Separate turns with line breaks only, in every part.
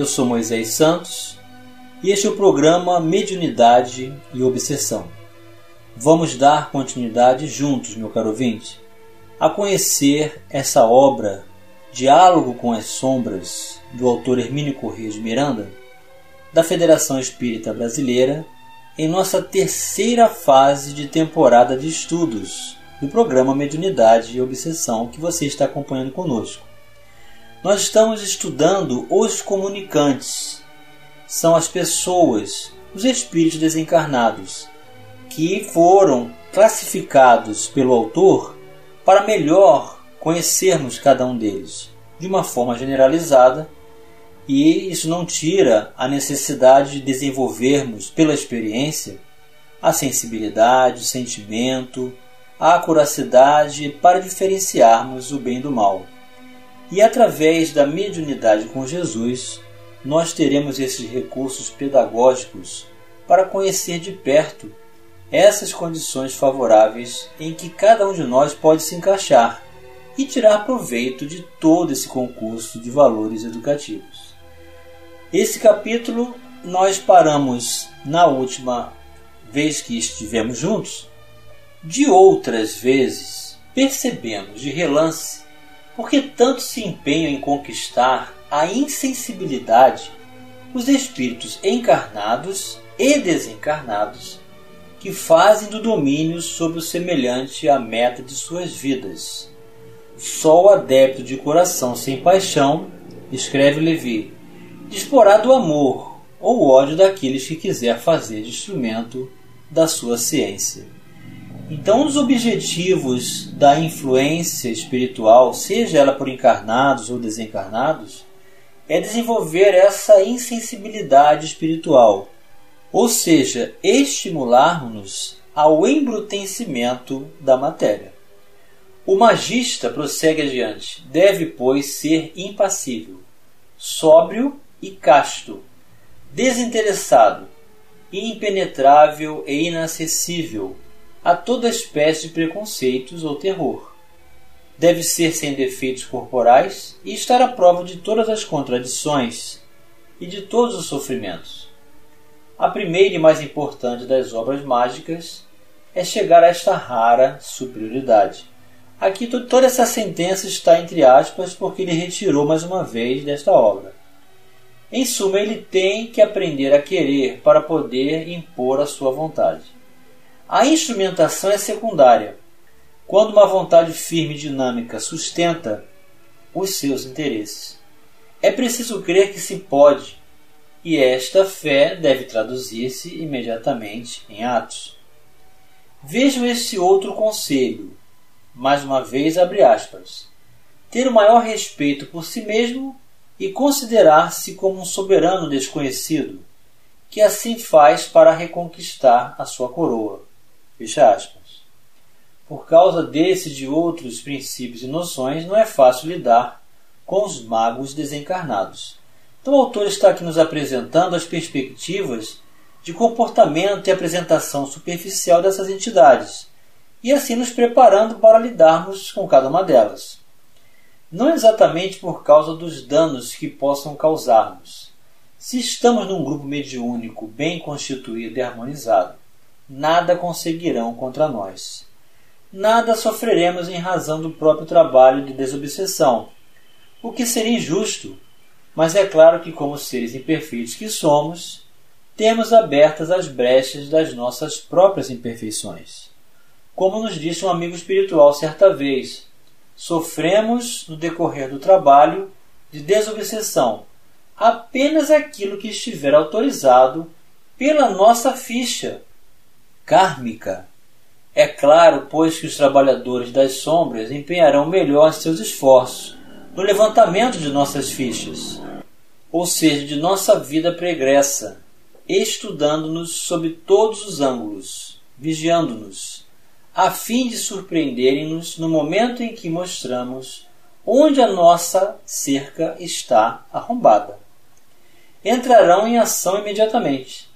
eu sou Moisés Santos e este é o programa Mediunidade e Obsessão. Vamos dar continuidade juntos, meu caro ouvinte, a conhecer essa obra Diálogo com as Sombras do autor Hermínio Corrêa de Miranda, da Federação Espírita Brasileira, em nossa terceira fase de temporada de estudos do programa Mediunidade e Obsessão que você está acompanhando conosco. Nós estamos estudando os comunicantes. São as pessoas, os espíritos desencarnados, que foram classificados pelo autor para melhor conhecermos cada um deles de uma forma generalizada, e isso não tira a necessidade de desenvolvermos pela experiência a sensibilidade, o sentimento, a acuracidade para diferenciarmos o bem do mal. E através da mediunidade com Jesus, nós teremos esses recursos pedagógicos para conhecer de perto essas condições favoráveis em que cada um de nós pode se encaixar e tirar proveito de todo esse concurso de valores educativos. Esse capítulo nós paramos na última vez que estivemos juntos. De outras vezes, percebemos de relance por que tanto se empenham em conquistar a insensibilidade os espíritos encarnados e desencarnados que fazem do domínio sobre o semelhante a meta de suas vidas. Só o adepto de coração sem paixão, escreve Levi, disporá do amor ou ódio daqueles que quiser fazer de instrumento da sua ciência. Então, os objetivos da influência espiritual, seja ela por encarnados ou desencarnados, é desenvolver essa insensibilidade espiritual, ou seja, estimularmos-nos ao embrutecimento da matéria. O magista prossegue adiante, deve, pois, ser impassível, sóbrio e casto, desinteressado, impenetrável e inacessível a toda espécie de preconceitos ou terror. Deve ser sem defeitos corporais e estar à prova de todas as contradições e de todos os sofrimentos. A primeira e mais importante das obras mágicas é chegar a esta rara superioridade. Aqui toda essa sentença está entre aspas porque ele retirou mais uma vez desta obra. Em suma, ele tem que aprender a querer para poder impor a sua vontade. A instrumentação é secundária, quando uma vontade firme e dinâmica sustenta os seus interesses. É preciso crer que se pode, e esta fé deve traduzir-se imediatamente em atos. Vejam este outro conselho, mais uma vez abre aspas. Ter o maior respeito por si mesmo e considerar-se como um soberano desconhecido, que assim faz para reconquistar a sua coroa. Fecha aspas. Por causa desse e de outros princípios e noções, não é fácil lidar com os magos desencarnados. Então, o autor está aqui nos apresentando as perspectivas de comportamento e apresentação superficial dessas entidades, e assim nos preparando para lidarmos com cada uma delas. Não exatamente por causa dos danos que possam causar-nos. Se estamos num grupo mediúnico bem constituído e harmonizado, nada conseguirão contra nós. Nada sofreremos em razão do próprio trabalho de desobsessão, o que seria injusto, mas é claro que, como seres imperfeitos que somos, temos abertas as brechas das nossas próprias imperfeições. Como nos disse um amigo espiritual certa vez, sofremos no decorrer do trabalho de desobsessão apenas aquilo que estiver autorizado pela nossa ficha kármica. É claro, pois, que os trabalhadores das sombras empenharão melhor seus esforços no levantamento de nossas fichas. ou seja, de nossa vida pregressa, estudando-nos sob todos os ângulos, vigiando-nos, a fim de surpreenderem-nos no momento em que mostramos onde a nossa cerca está arrombada. Entrarão em ação imediatamente.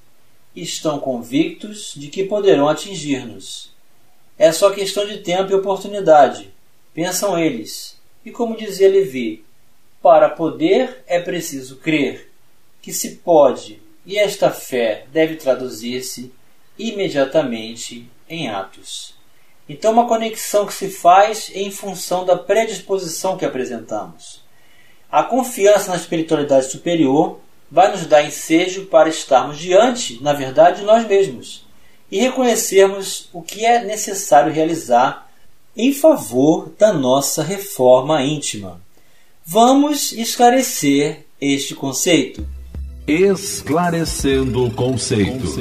Estão convictos de que poderão atingir-nos. É só questão de tempo e oportunidade, pensam eles. E como dizia Levi, para poder é preciso crer que se pode, e esta fé deve traduzir-se imediatamente em atos. Então, uma conexão que se faz em função da predisposição que apresentamos. A confiança na espiritualidade superior vai nos dar ensejo para estarmos diante, na verdade, de nós mesmos e reconhecermos o que é necessário realizar em favor da nossa reforma íntima. Vamos esclarecer este conceito.
Esclarecendo conceitos.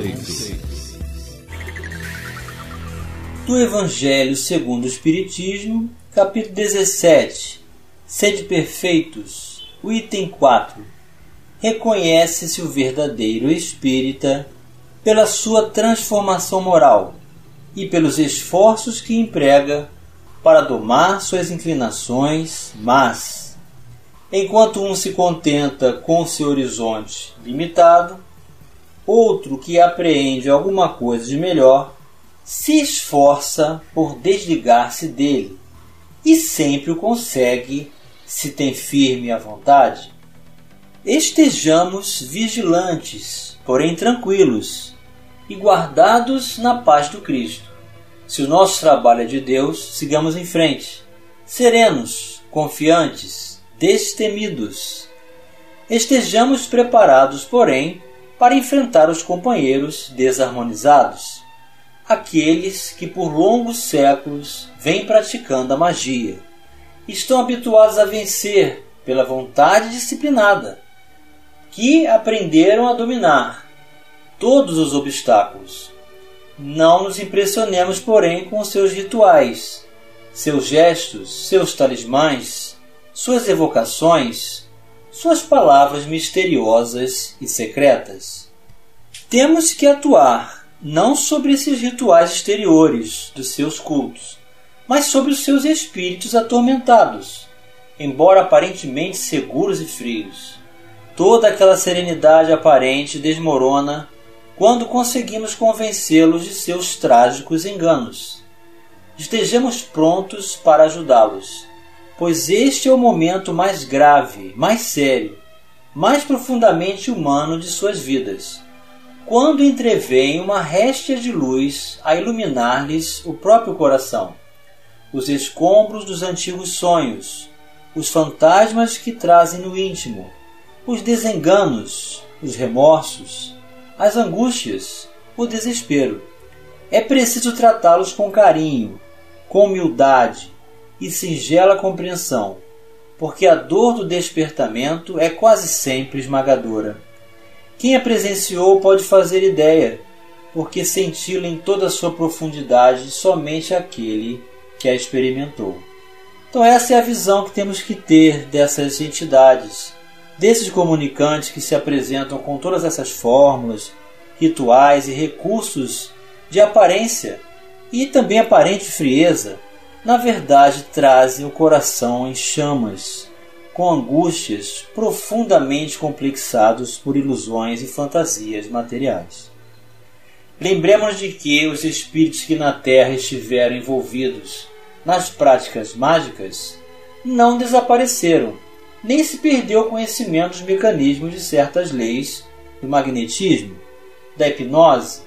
Do Evangelho segundo o Espiritismo, capítulo 17. Sede perfeitos. O item 4. Reconhece-se o verdadeiro espírita pela sua transformação moral e pelos esforços que emprega para domar suas inclinações mas Enquanto um se contenta com seu horizonte limitado, outro que apreende alguma coisa de melhor se esforça por desligar-se dele e sempre o consegue se tem firme a vontade. Estejamos vigilantes, porém tranquilos e guardados na paz do Cristo. Se o nosso trabalho é de Deus, sigamos em frente, serenos, confiantes, destemidos. Estejamos preparados, porém, para enfrentar os companheiros desarmonizados, aqueles que por longos séculos vêm praticando a magia. Estão habituados a vencer pela vontade disciplinada, que aprenderam a dominar todos os obstáculos. Não nos impressionemos, porém, com seus rituais, seus gestos, seus talismãs, suas evocações, suas palavras misteriosas e secretas. Temos que atuar não sobre esses rituais exteriores dos seus cultos, mas sobre os seus espíritos atormentados, embora aparentemente seguros e frios. Toda aquela serenidade aparente desmorona quando conseguimos convencê-los de seus trágicos enganos. Estejamos prontos para ajudá-los pois este é o momento mais grave, mais sério, mais profundamente humano de suas vidas, quando entrevém uma réstia de luz a iluminar-lhes o próprio coração, os escombros dos antigos sonhos, os fantasmas que trazem no íntimo, os desenganos, os remorsos, as angústias, o desespero. É preciso tratá-los com carinho, com humildade, e singela compreensão, porque a dor do despertamento é quase sempre esmagadora. Quem a presenciou pode fazer ideia, porque senti-la em toda a sua profundidade somente aquele que a experimentou. Então, essa é a visão que temos que ter dessas entidades, desses comunicantes que se apresentam com todas essas fórmulas, rituais e recursos de aparência e também aparente frieza na verdade trazem o coração em chamas, com angústias profundamente complexados por ilusões e fantasias materiais. Lembremos de que os espíritos que na Terra estiveram envolvidos nas práticas mágicas não desapareceram, nem se perdeu conhecimento dos mecanismos de certas leis do magnetismo, da hipnose,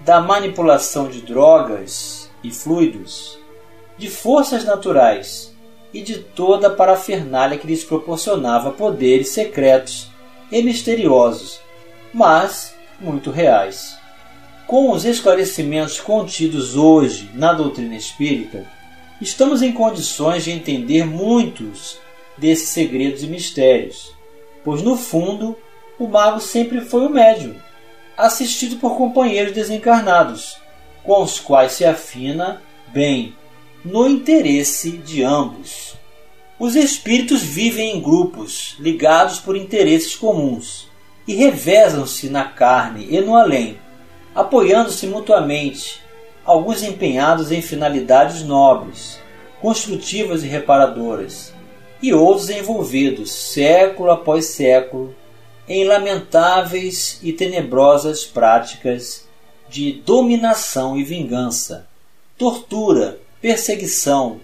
da manipulação de drogas e fluidos, de forças naturais e de toda a parafernália que lhes proporcionava poderes secretos e misteriosos, mas muito reais. Com os esclarecimentos contidos hoje na doutrina espírita, estamos em condições de entender muitos desses segredos e mistérios, pois no fundo o mago sempre foi o médium, assistido por companheiros desencarnados, com os quais se afina bem no interesse de ambos. Os espíritos vivem em grupos, ligados por interesses comuns, e revezam-se na carne e no além, apoiando-se mutuamente, alguns empenhados em finalidades nobres, construtivas e reparadoras, e outros envolvidos, século após século, em lamentáveis e tenebrosas práticas de dominação e vingança, tortura, perseguição,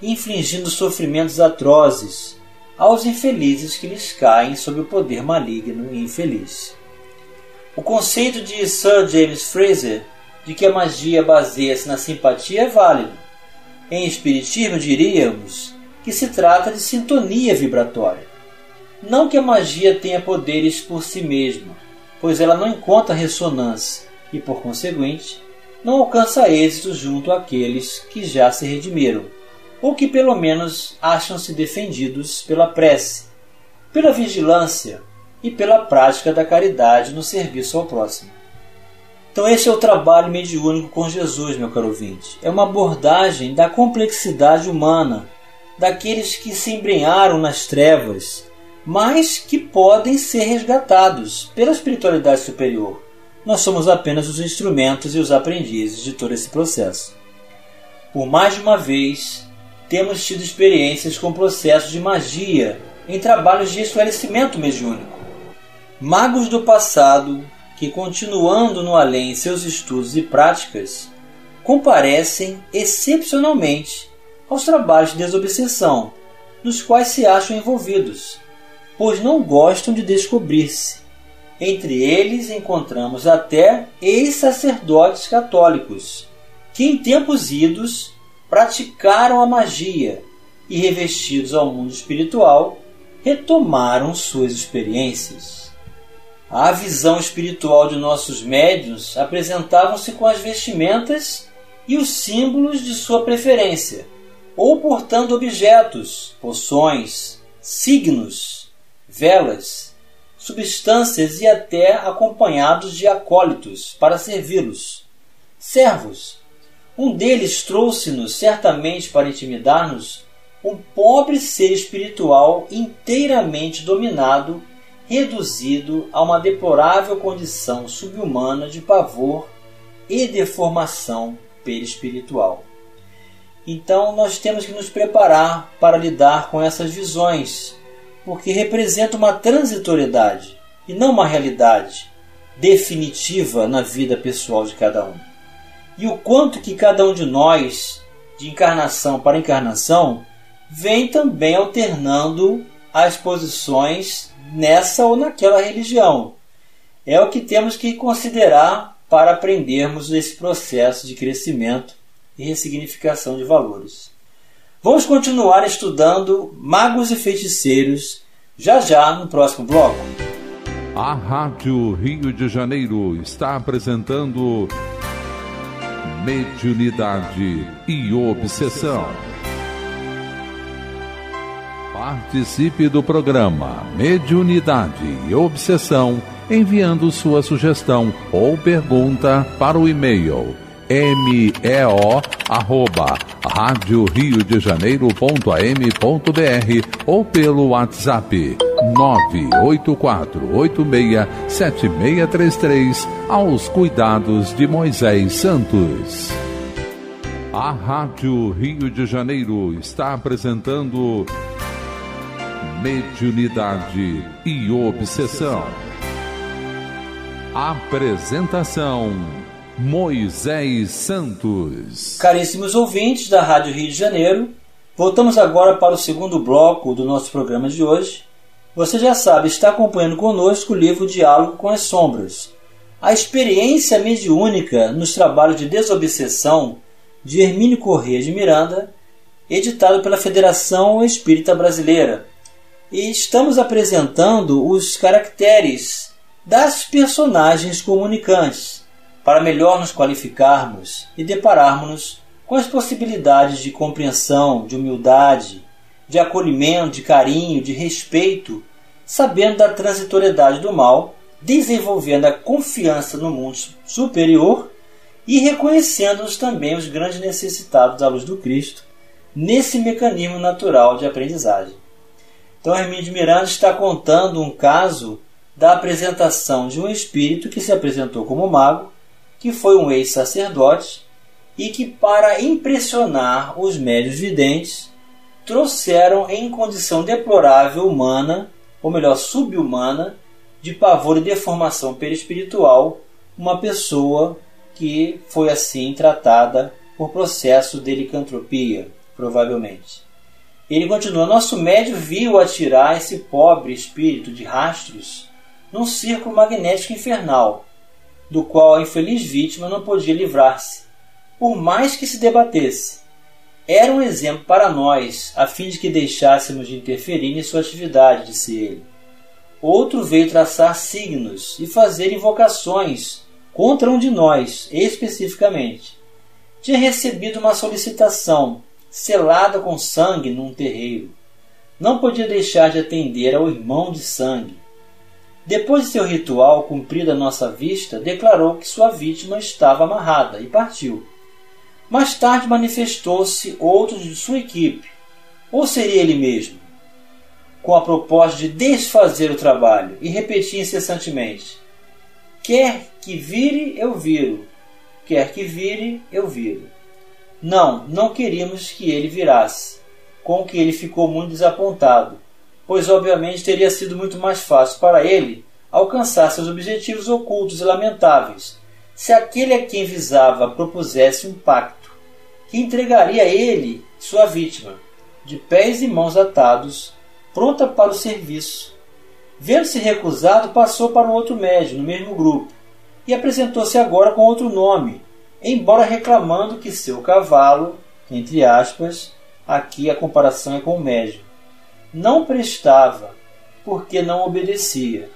infligindo sofrimentos atrozes aos infelizes que lhes caem sob o poder maligno e infeliz. O conceito de Sir James Fraser de que a magia baseia-se na simpatia é válido. Em espiritismo diríamos que se trata de sintonia vibratória. Não que a magia tenha poderes por si mesma, pois ela não encontra ressonância e, por conseguinte, não alcança êxito junto àqueles que já se redimiram, ou que pelo menos acham-se defendidos pela prece, pela vigilância e pela prática da caridade no serviço ao próximo. Então, esse é o trabalho mediúnico com Jesus, meu caro ouvinte. É uma abordagem da complexidade humana, daqueles que se embrenharam nas trevas, mas que podem ser resgatados pela espiritualidade superior. Nós somos apenas os instrumentos e os aprendizes de todo esse processo. Por mais de uma vez, temos tido experiências com processos de magia em trabalhos de esclarecimento mediúnico. Magos do passado que, continuando no além seus estudos e práticas, comparecem excepcionalmente aos trabalhos de desobsessão, nos quais se acham envolvidos, pois não gostam de descobrir-se. Entre eles encontramos até ex-sacerdotes católicos, que em tempos idos praticaram a magia e, revestidos ao mundo espiritual, retomaram suas experiências. A visão espiritual de nossos médios apresentavam-se com as vestimentas e os símbolos de sua preferência, ou portando objetos, poções, signos, velas, substâncias e até acompanhados de acólitos para servi-los. Servos. Um deles trouxe-nos certamente para intimidar-nos um pobre ser espiritual inteiramente dominado reduzido a uma deplorável condição subhumana de pavor e deformação perispiritual. Então nós temos que nos preparar para lidar com essas visões, porque representam uma transitoriedade e não uma realidade definitiva na vida pessoal de cada um. E o quanto que cada um de nós, de encarnação para encarnação, vem também alternando as posições nessa ou naquela religião. É o que temos que considerar para aprendermos esse processo de crescimento e ressignificação de valores. Vamos continuar estudando magos e feiticeiros já já no próximo bloco.
A Rádio Rio de Janeiro está apresentando Mediunidade e Obsessão. Participe do programa Mediunidade e Obsessão enviando sua sugestão ou pergunta para o e-mail meo arroba rádio Rio de Janeiro.am.br ou pelo WhatsApp 984867633 aos cuidados de Moisés Santos. A Rádio Rio de Janeiro está apresentando mediunidade e obsessão. Apresentação Moisés Santos.
Caríssimos ouvintes da Rádio Rio de Janeiro, voltamos agora para o segundo bloco do nosso programa de hoje. Você já sabe, está acompanhando conosco o livro Diálogo com as Sombras. A experiência mediúnica nos trabalhos de desobsessão de Hermínio Corrêa de Miranda, editado pela Federação Espírita Brasileira, e estamos apresentando os caracteres das personagens comunicantes para melhor nos qualificarmos e depararmos com as possibilidades de compreensão, de humildade, de acolhimento, de carinho, de respeito, sabendo da transitoriedade do mal, desenvolvendo a confiança no mundo superior e reconhecendo-nos também os grandes necessitados da luz do Cristo nesse mecanismo natural de aprendizagem. Então, Hermínio de Miranda está contando um caso da apresentação de um espírito que se apresentou como mago, que foi um ex-sacerdote e que, para impressionar os médios videntes, trouxeram em condição deplorável humana, ou melhor, subhumana, de pavor e deformação perispiritual, uma pessoa que foi assim tratada por processo de licantropia, provavelmente. Ele continua: Nosso médio viu atirar esse pobre espírito de rastros num círculo magnético infernal, do qual a infeliz vítima não podia livrar-se, por mais que se debatesse. Era um exemplo para nós, a fim de que deixássemos de interferir em sua atividade, disse ele. Outro veio traçar signos e fazer invocações contra um de nós, especificamente. Tinha recebido uma solicitação selada com sangue num terreiro. Não podia deixar de atender ao irmão de sangue. Depois de seu ritual cumprido à nossa vista, declarou que sua vítima estava amarrada e partiu. Mais tarde manifestou-se outro de sua equipe, ou seria ele mesmo, com a proposta de desfazer o trabalho e repetir incessantemente: Quer que vire, eu viro, quer que vire, eu viro. Não, não queríamos que ele virasse, com o que ele ficou muito desapontado, pois obviamente teria sido muito mais fácil para ele alcançar seus objetivos ocultos e lamentáveis, se aquele a quem visava propusesse um pacto que entregaria ele sua vítima, de pés e mãos atados, pronta para o serviço. Vendo-se recusado, passou para um outro médium no mesmo grupo e apresentou-se agora com outro nome, embora reclamando que seu cavalo, entre aspas, aqui a comparação é com o médium, não prestava, porque não obedecia.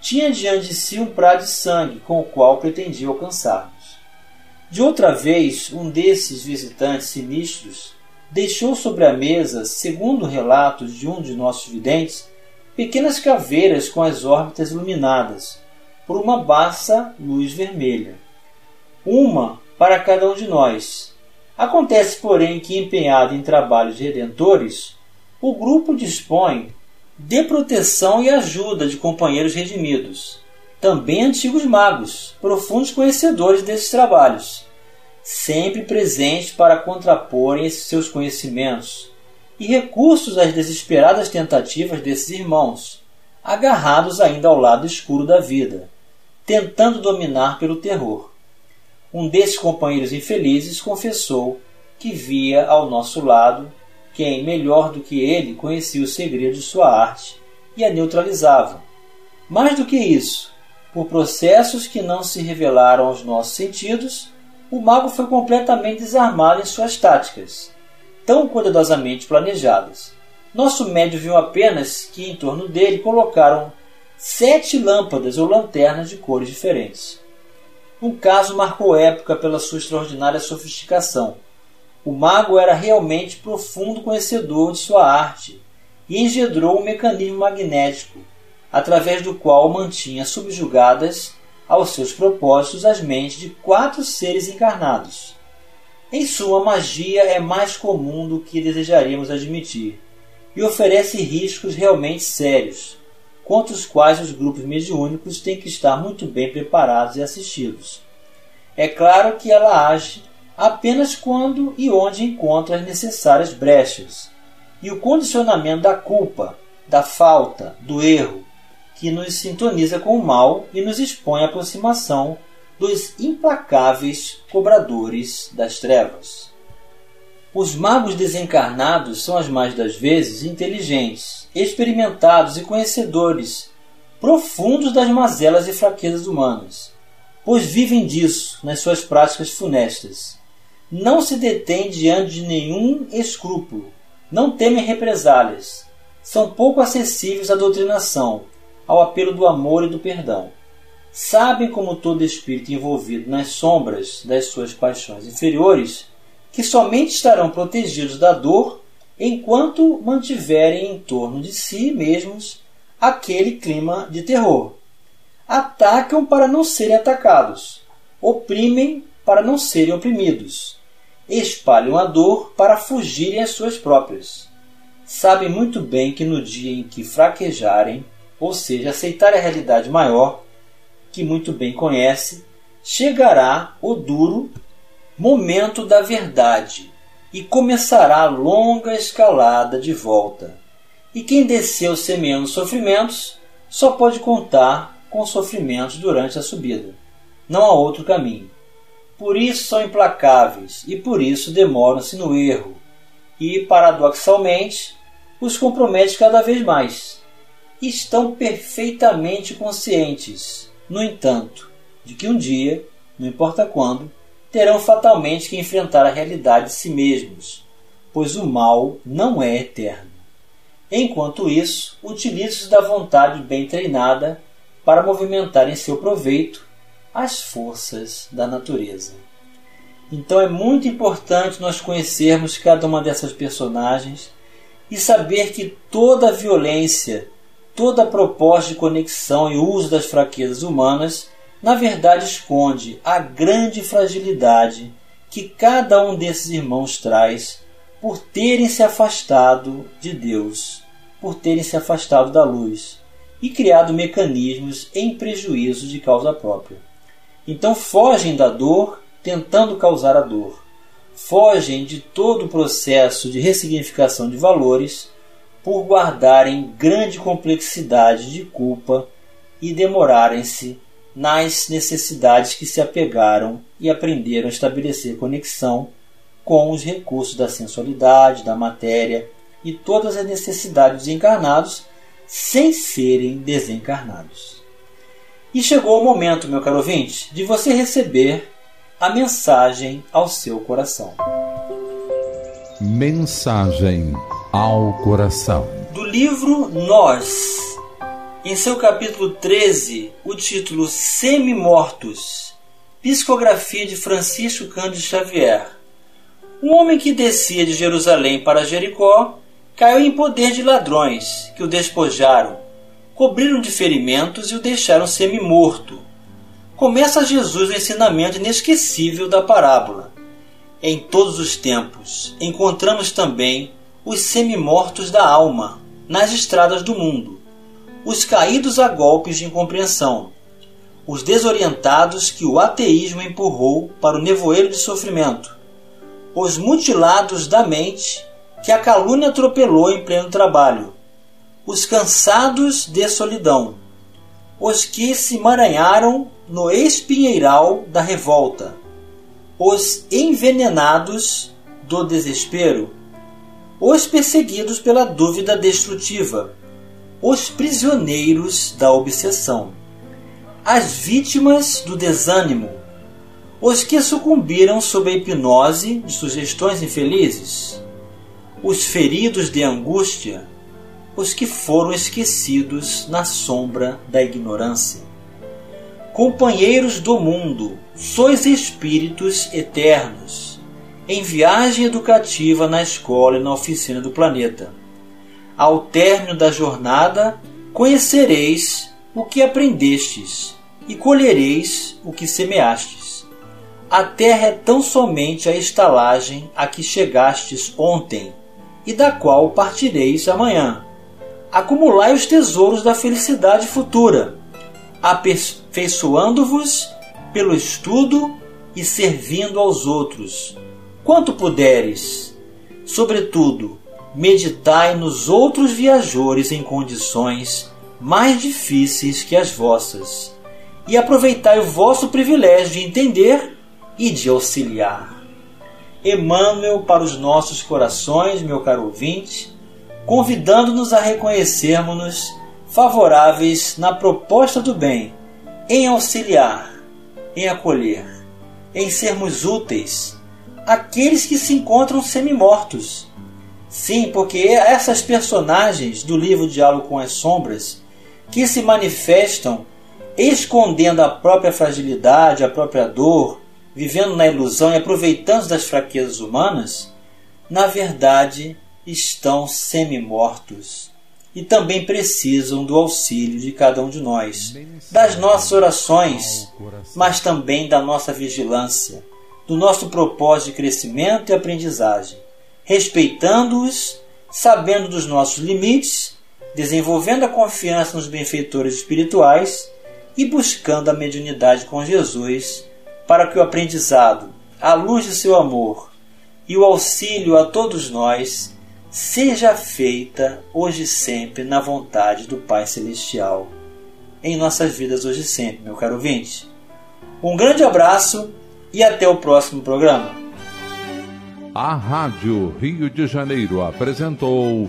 Tinha diante de si um prato de sangue com o qual pretendia alcançar-nos. De outra vez, um desses visitantes sinistros deixou sobre a mesa, segundo relatos de um de nossos videntes, pequenas caveiras com as órbitas iluminadas por uma baça luz vermelha. Uma para cada um de nós. Acontece, porém, que empenhado em trabalhos redentores, o grupo dispõe de proteção e ajuda de companheiros redimidos, também antigos magos, profundos conhecedores desses trabalhos, sempre presentes para contraporem esses seus conhecimentos e recursos às desesperadas tentativas desses irmãos, agarrados ainda ao lado escuro da vida, tentando dominar pelo terror. Um desses companheiros infelizes confessou que via ao nosso lado quem, melhor do que ele, conhecia os segredos de sua arte e a neutralizava. Mais do que isso, por processos que não se revelaram aos nossos sentidos, o mago foi completamente desarmado em suas táticas, tão cuidadosamente planejadas. Nosso médio viu apenas que em torno dele colocaram sete lâmpadas ou lanternas de cores diferentes. Um caso marcou época pela sua extraordinária sofisticação. O mago era realmente profundo conhecedor de sua arte e engendrou um mecanismo magnético, através do qual mantinha subjugadas aos seus propósitos as mentes de quatro seres encarnados. Em sua, magia é mais comum do que desejaríamos admitir e oferece riscos realmente sérios, contra os quais os grupos mediúnicos têm que estar muito bem preparados e assistidos. É claro que ela age apenas quando e onde encontra as necessárias brechas, e o condicionamento da culpa, da falta, do erro, que nos sintoniza com o mal e nos expõe à aproximação dos implacáveis cobradores das trevas. Os magos desencarnados são as mais das vezes inteligentes, experimentados e conhecedores profundos das mazelas e fraquezas humanas, pois vivem disso nas suas práticas funestas. Não se detêm diante de nenhum escrúpulo, não temem represálias, são pouco acessíveis à doutrinação, ao apelo do amor e do perdão. Sabem, como todo espírito envolvido nas sombras das suas paixões inferiores, que somente estarão protegidos da dor enquanto mantiverem em torno de si mesmos aquele clima de terror. Atacam para não serem atacados, oprimem para não serem oprimidos, espalham a dor para fugirem às suas próprias. Sabem muito bem que no dia em que fraquejarem, ou seja, aceitarem a realidade maior, que muito bem conhece, chegará o duro momento da verdade e começará a longa escalada de volta. E quem desceu semeando sofrimentos só pode contar com sofrimentos durante a subida. Não há outro caminho. Por isso são implacáveis e por isso demoram-se no erro, e, paradoxalmente, os compromete cada vez mais. Estão perfeitamente conscientes, no entanto, de que um dia, não importa quando, terão fatalmente que enfrentar a realidade de si mesmos, pois o mal não é eterno. Enquanto isso, utilize-se da vontade bem treinada para movimentar em seu proveito as forças da natureza. Então é muito importante nós conhecermos cada uma dessas personagens e saber que toda violência, toda proposta de conexão e uso das fraquezas humanas na verdade esconde a grande fragilidade que cada um desses irmãos traz por terem se afastado de Deus, por terem se afastado da luz e criado mecanismos em prejuízo de causa própria. Então fogem da dor tentando causar a dor. Fogem de todo o processo de ressignificação de valores por guardarem grande complexidade de culpa e demorarem-se nas necessidades que se apegaram e aprenderam a estabelecer conexão com os recursos da sensualidade, da matéria e todas as necessidades dos encarnados sem serem desencarnados. E chegou o momento, meu caro ouvinte, de você receber a mensagem ao seu coração.
Mensagem ao coração.
Do livro Nós, em seu capítulo 13, o título Semi-Mortos, Psicografia de Francisco Cândido Xavier. Um homem que descia de Jerusalém para Jericó caiu em poder de ladrões, que o despojaram, cobriram de ferimentos e o deixaram semi-morto. Começa Jesus o ensinamento inesquecível da parábola. Em todos os tempos, encontramos também os semi-mortos da alma nas estradas do mundo os caídos a golpes de incompreensão, os desorientados que o ateísmo empurrou para o nevoeiro de sofrimento, os mutilados da mente que a calúnia atropelou em pleno trabalho, os cansados de solidão, os que se emaranharam no espinheiral da revolta, os envenenados do desespero, os perseguidos pela dúvida destrutiva, os prisioneiros da obsessão, as vítimas do desânimo, os que sucumbiram sob a hipnose de sugestões infelizes, os feridos de angústia, os que foram esquecidos na sombra da ignorância. Companheiros do mundo, sois espíritos eternos, em viagem educativa na escola e na oficina do planeta ao término da jornada, conhecereis o que aprendestes e colhereis o que semeastes. A terra é tão somente a estalagem a que chegastes ontem e da qual partireis amanhã. Acumulai os tesouros da felicidade futura, aperfeiçoando-vos pelo estudo e servindo aos outros, quanto puderes. Sobretudo, meditai nos outros viajores em condições mais difíceis que as vossas, e aproveitai o vosso privilégio de entender e de auxiliar. Emmanuel para os nossos corações, meu caro ouvinte, convidando-nos a reconhecermos-nos favoráveis na proposta do bem, em auxiliar, em acolher, em sermos úteis àqueles que se encontram semi-mortos. Sim, porque essas personagens do livro Diálogo com as Sombras que se manifestam escondendo a própria fragilidade, a própria dor, vivendo na ilusão e aproveitando das fraquezas humanas, na verdade estão semi-mortos e também precisam do auxílio de cada um de nós, das nossas orações, mas também da nossa vigilância, do nosso propósito de crescimento e aprendizagem, respeitando-os, sabendo dos nossos limites, desenvolvendo a confiança nos benfeitores espirituais e buscando a mediunidade com Jesus, para que o aprendizado, a luz de seu amor e o auxílio a todos nós seja feita hoje e sempre na vontade do Pai Celestial, em nossas vidas hoje e sempre, meu caro ouvinte. Um grande abraço e até o próximo programa.
A Rádio Rio de Janeiro apresentou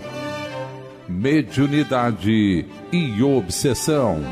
Mediunidade e Obsessão.